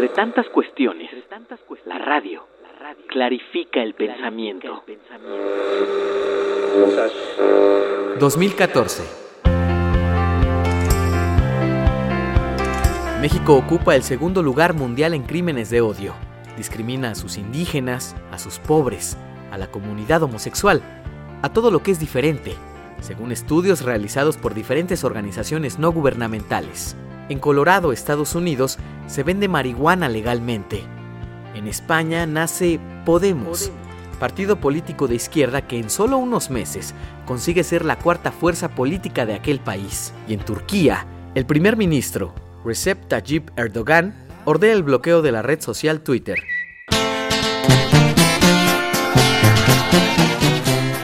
Entre tantas cuestiones, la radio clarifica el pensamiento. 2014. México ocupa el segundo lugar mundial en crímenes de odio. Discrimina a sus indígenas, a sus pobres, a la comunidad homosexual, a todo lo que es diferente, según estudios realizados por diferentes organizaciones no gubernamentales. En Colorado, Estados Unidos, se vende marihuana legalmente. En España nace Podemos, partido político de izquierda que en solo unos meses consigue ser la cuarta fuerza política de aquel país. Y en Turquía, el primer ministro, Recep Tayyip Erdogan, ordena el bloqueo de la red social Twitter.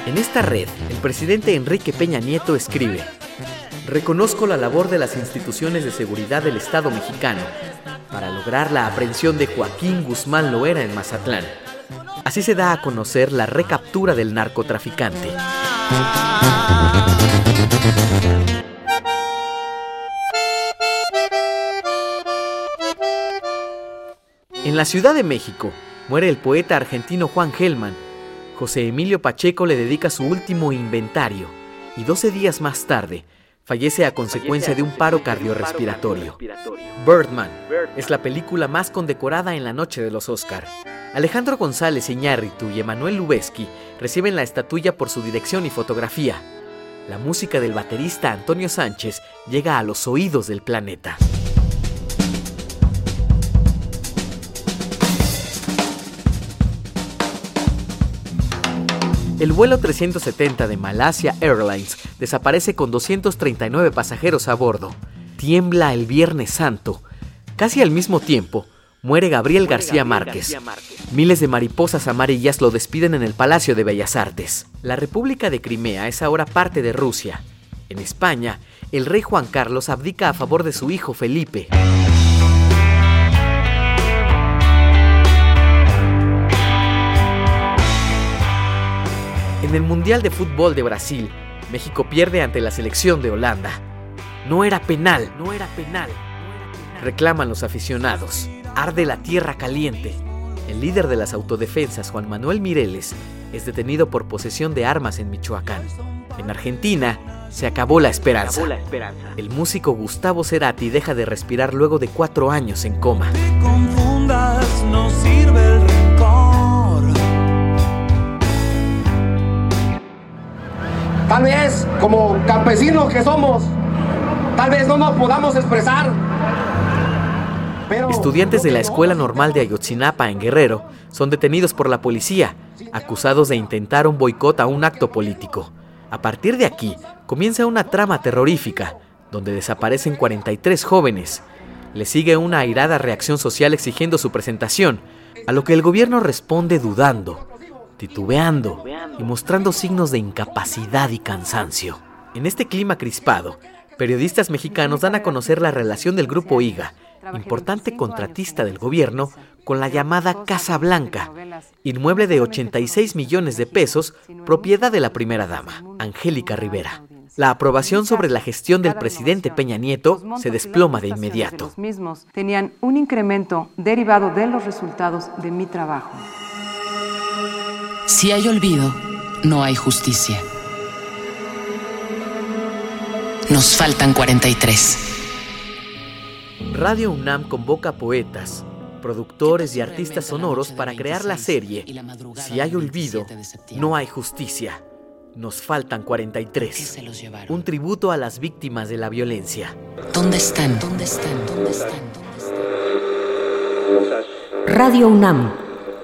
En esta red, el presidente Enrique Peña Nieto escribe, Reconozco la labor de las instituciones de seguridad del Estado mexicano para lograr la aprehensión de Joaquín Guzmán Loera en Mazatlán. Así se da a conocer la recaptura del narcotraficante. En la Ciudad de México muere el poeta argentino Juan Gelman. José Emilio Pacheco le dedica su último inventario y 12 días más tarde fallece a consecuencia de un paro cardiorrespiratorio. Birdman es la película más condecorada en la noche de los Oscar. Alejandro González Iñárritu y Emanuel Lubezki reciben la estatuilla por su dirección y fotografía. La música del baterista Antonio Sánchez llega a los oídos del planeta. El vuelo 370 de Malasia Airlines desaparece con 239 pasajeros a bordo. Tiembla el Viernes Santo. Casi al mismo tiempo, muere Gabriel, García, Márquez. Miles de mariposas amarillas lo despiden en el Palacio de Bellas Artes. La República de Crimea es ahora parte de Rusia. En España, el rey Juan Carlos abdica a favor de su hijo Felipe. El Mundial de Fútbol de Brasil, México pierde ante la selección de Holanda. No era penal, no era penal. Reclaman los aficionados. Arde la tierra caliente. El líder de las autodefensas, Juan Manuel Mireles, es detenido por posesión de armas en Michoacán. En Argentina, se acabó la esperanza. El músico Gustavo Cerati deja de respirar luego de cuatro años en coma. no sirve el Tal vez, como campesinos que somos, tal vez no nos podamos expresar Estudiantes de la Escuela Normal de Ayotzinapa en Guerrero son detenidos por la policía, acusados de intentar un boicot a un acto político. A partir de aquí, comienza una trama terrorífica, donde desaparecen 43 jóvenes. Le sigue una airada reacción social exigiendo su presentación, a lo que el gobierno responde dudando, titubeando y mostrando signos de incapacidad y cansancio. En este clima crispado, periodistas mexicanos dan a conocer la relación del grupo IGA importante contratista del gobierno, con la llamada Casa Blanca, inmueble de 86 millones de pesos, propiedad de la primera dama, Angélica Rivera. La aprobación sobre la gestión del presidente Peña Nieto se desploma de inmediato. Los mismos tenían un incremento derivado de los resultados de mi trabajo. Si hay olvido, no hay justicia. Nos faltan 43. Radio UNAM convoca poetas, productores y artistas sonoros para crear la serie Si hay olvido, no hay justicia. Nos faltan 43. Un tributo a las víctimas de la violencia. ¿Dónde están? ¿Dónde están? ¿Dónde están? Radio UNAM.